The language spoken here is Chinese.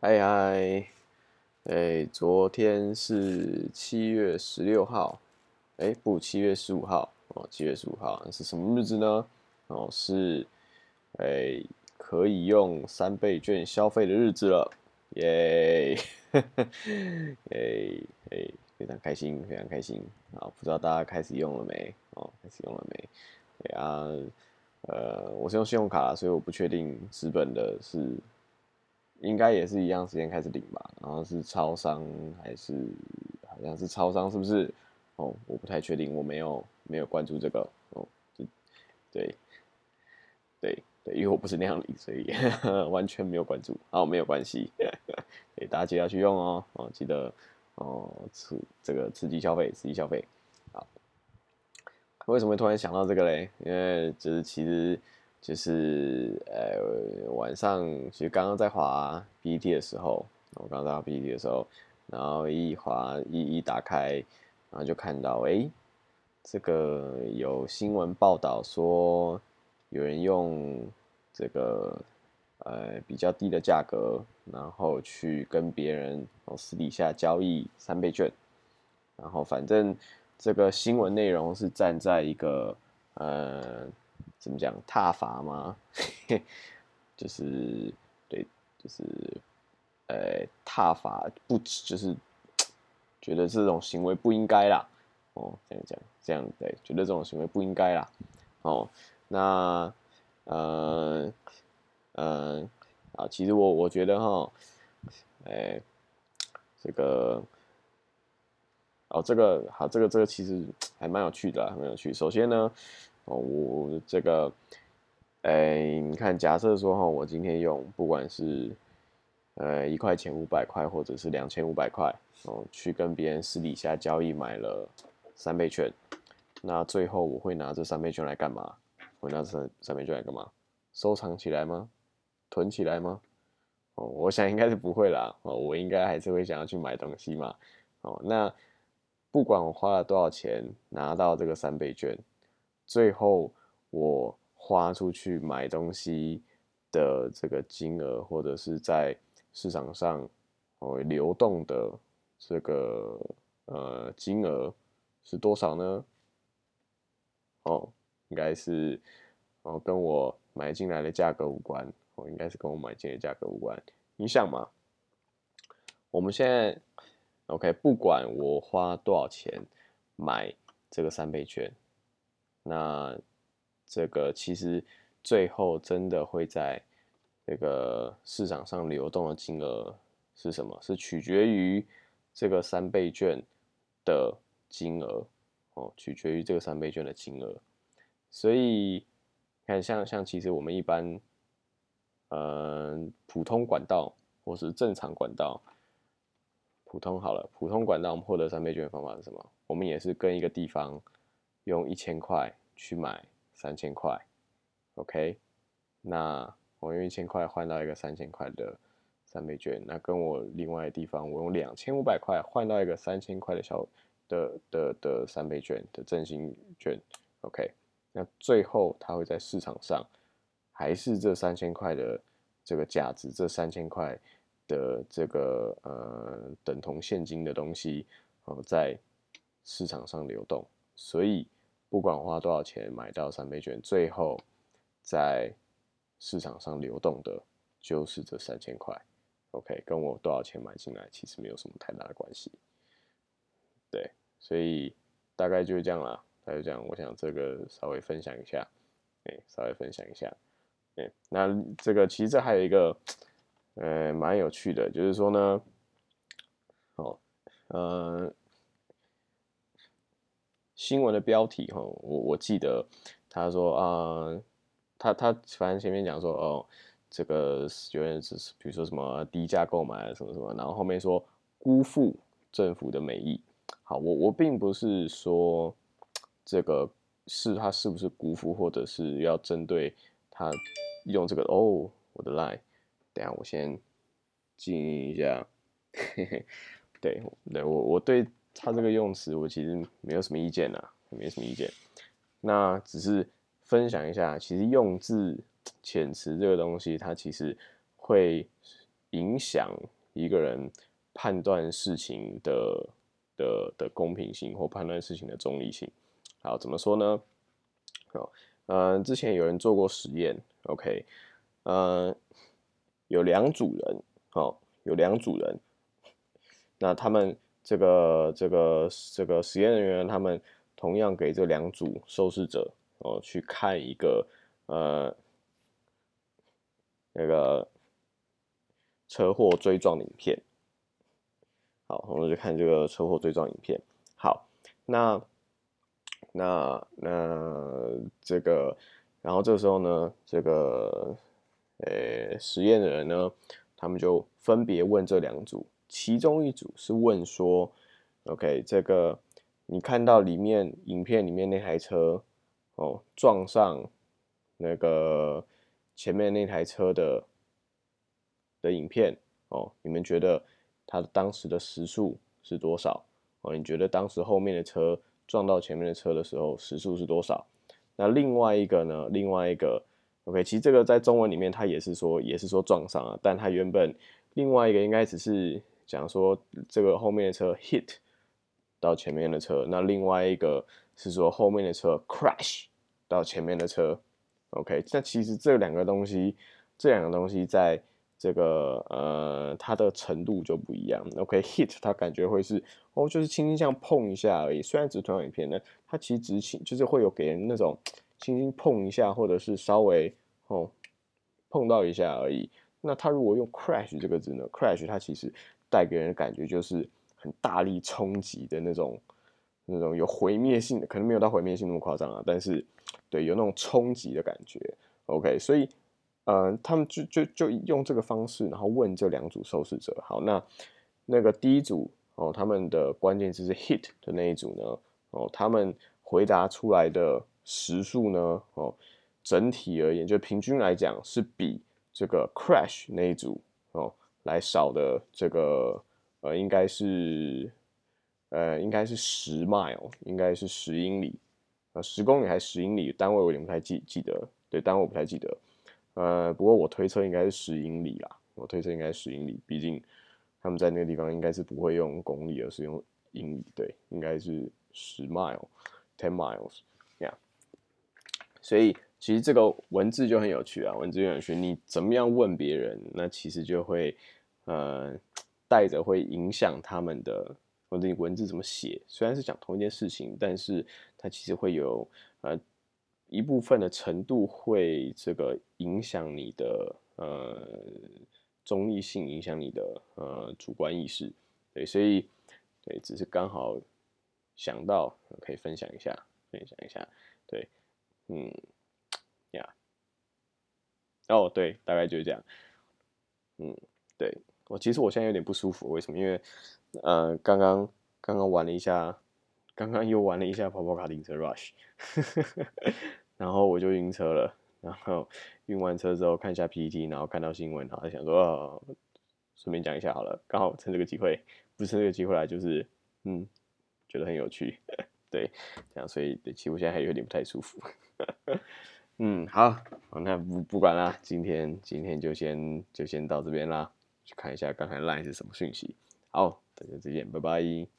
嗨嗨，哎，昨天是七月十六号，哎，不，七月十五号哦，七月十五号是什么日子呢？哦，是哎可以用三倍券消费的日子了，耶，嘿 嘿，哎，非常开心，非常开心啊！不知道大家开始用了没？哦，开始用了没？对啊，呃，我是用信用卡，所以我不确定资本的是。应该也是一样时间开始领吧，然后是超商还是好像是超商是不是？哦，我不太确定，我没有没有关注这个哦，对对对，因为我不是那样领，所以 完全没有关注。好，没有关系，给大家记得去用哦，哦，记得哦，刺这个刺激消费，刺激消费。好，为什么会突然想到这个嘞？因为就是其实。就是呃晚上，其实刚刚在滑 PPT 的时候，我刚刚在滑 PPT 的时候，然后一滑一一打开，然后就看到哎，这个有新闻报道说，有人用这个呃比较低的价格，然后去跟别人私底下交易三倍券，然后反正这个新闻内容是站在一个呃。怎么讲？踏伐吗？就是对，就是呃，踏伐不就是觉得这种行为不应该啦。哦，这样讲，这样对，觉得这种行为不应该啦。哦，那呃呃啊，其实我我觉得哈，哎，这个哦，这个好，这个这个其实还蛮有趣的，蛮有趣。首先呢。哦，我这个，哎，你看，假设说哈，我今天用不管是呃一块钱五百块，或者是两千五百块，哦，去跟别人私底下交易买了三倍券，那最后我会拿这三倍券来干嘛？我拿这三三倍券来干嘛？收藏起来吗？囤起来吗？哦，我想应该是不会啦。哦，我应该还是会想要去买东西嘛。哦，那不管我花了多少钱拿到这个三倍券。最后我花出去买东西的这个金额，或者是在市场上哦流动的这个呃金额是多少呢？哦，应该是哦跟我买进来的价格无关，哦应该是跟我买进的价格无关。你想嘛，我们现在 OK，不管我花多少钱买这个三倍券。那这个其实最后真的会在这个市场上流动的金额是什么？是取决于这个三倍券的金额哦，取决于这个三倍券的金额。所以看像像其实我们一般，嗯，普通管道或是正常管道，普通好了，普通管道我们获得三倍券的方法是什么？我们也是跟一个地方。用一千块去买三千块，OK？那我用一千块换到一个三千块的三倍券，那跟我另外的地方，我用两千五百块换到一个三千块的小的的的三倍券的振兴券，OK？那最后它会在市场上还是这三千块的这个价值，这三千块的这个呃等同现金的东西哦，在市场上流动，所以。不管花多少钱买到三倍券，最后在市场上流动的就是这三千块。OK，跟我多少钱买进来其实没有什么太大的关系。对，所以大概就是这样啦。大概这样，我想这个稍微分享一下，哎，稍微分享一下。哎，那这个其实这还有一个，呃，蛮有趣的，就是说呢，哦，呃。新闻的标题哈，我我记得他说啊，他他反正前面讲说哦，这个有人是比如说什么低价购买什么什么，然后后面说辜负政府的美意。好，我我并不是说这个是他是不是辜负，或者是要针对他用这个哦，我的 line，等下我先静一下，对 对，我我对。他这个用词我其实没有什么意见呐，没什么意见。那只是分享一下，其实用字遣词这个东西，它其实会影响一个人判断事情的的的公平性或判断事情的中立性。好，怎么说呢？好，嗯，之前有人做过实验，OK，嗯，有两组人，好，有两组人，那他们这个这个这个实验人员，他们同样给这两组受试者哦去看一个呃那个车祸追撞影片，好，我们就看这个车祸追撞影片，好，那。那那这个，然后这个时候呢，这个呃实验的人呢，他们就分别问这两组，其中一组是问说，OK，这个你看到里面影片里面那台车哦撞上那个前面那台车的的影片哦，你们觉得它当时的时速是多少？哦，你觉得当时后面的车？撞到前面的车的时候时速是多少？那另外一个呢？另外一个，OK，其实这个在中文里面它也是说也是说撞上了，但它原本另外一个应该只是讲说这个后面的车 hit 到前面的车，那另外一个是说后面的车 crash 到前面的车，OK，那其实这两个东西，这两个东西在。这个呃，它的程度就不一样。OK，hit 它感觉会是哦，就是轻轻这样碰一下而已。虽然只是同样影片呢，它其实只轻，就是会有给人那种轻轻碰一下，或者是稍微哦碰到一下而已。那它如果用 crash 这个字呢？crash 它其实带给人的感觉就是很大力冲击的那种，那种有毁灭性的，可能没有到毁灭性那么夸张啊，但是对有那种冲击的感觉。OK，所以。嗯，他们就就就用这个方式，然后问这两组受试者。好，那那个第一组哦，他们的关键词是 hit 的那一组呢，哦，他们回答出来的时速呢，哦，整体而言，就平均来讲是比这个 crash 那一组哦来少的这个呃，应该是呃，应该是十 mile，应该是十英里，呃，十公里还是十英里？单位我有点不太记记得，对，单位我不太记得。呃，不过我推测应该是十英里啦，我推测应该是十英里，毕竟他们在那个地方应该是不会用公里，而是用英里，对，应该是十 mile，ten miles，这样。所以其实这个文字就很有趣啊，文字很有趣，你怎么样问别人，那其实就会呃带着会影响他们的，或者你文字怎么写，虽然是讲同一件事情，但是它其实会有呃。一部分的程度会这个影响你的呃中立性，影响你的呃主观意识，对，所以对，只是刚好想到可以分享一下，分享一下，对，嗯，呀，哦，对，大概就是这样，嗯，对。我其实我现在有点不舒服，为什么？因为呃，刚刚刚刚玩了一下。刚刚又玩了一下跑跑卡丁车 Rush，然后我就晕车了。然后晕完车之后看一下 PPT，然后看到新闻，然后想说，顺便讲一下好了。刚好趁这个机会，不是这个机会来，就是嗯，觉得很有趣。对，这样所以其实我现在还有点不太舒服。嗯，好，那不不管啦，今天今天就先就先到这边啦。去看一下刚才 Line 是什么讯息。好，大家再见，拜拜。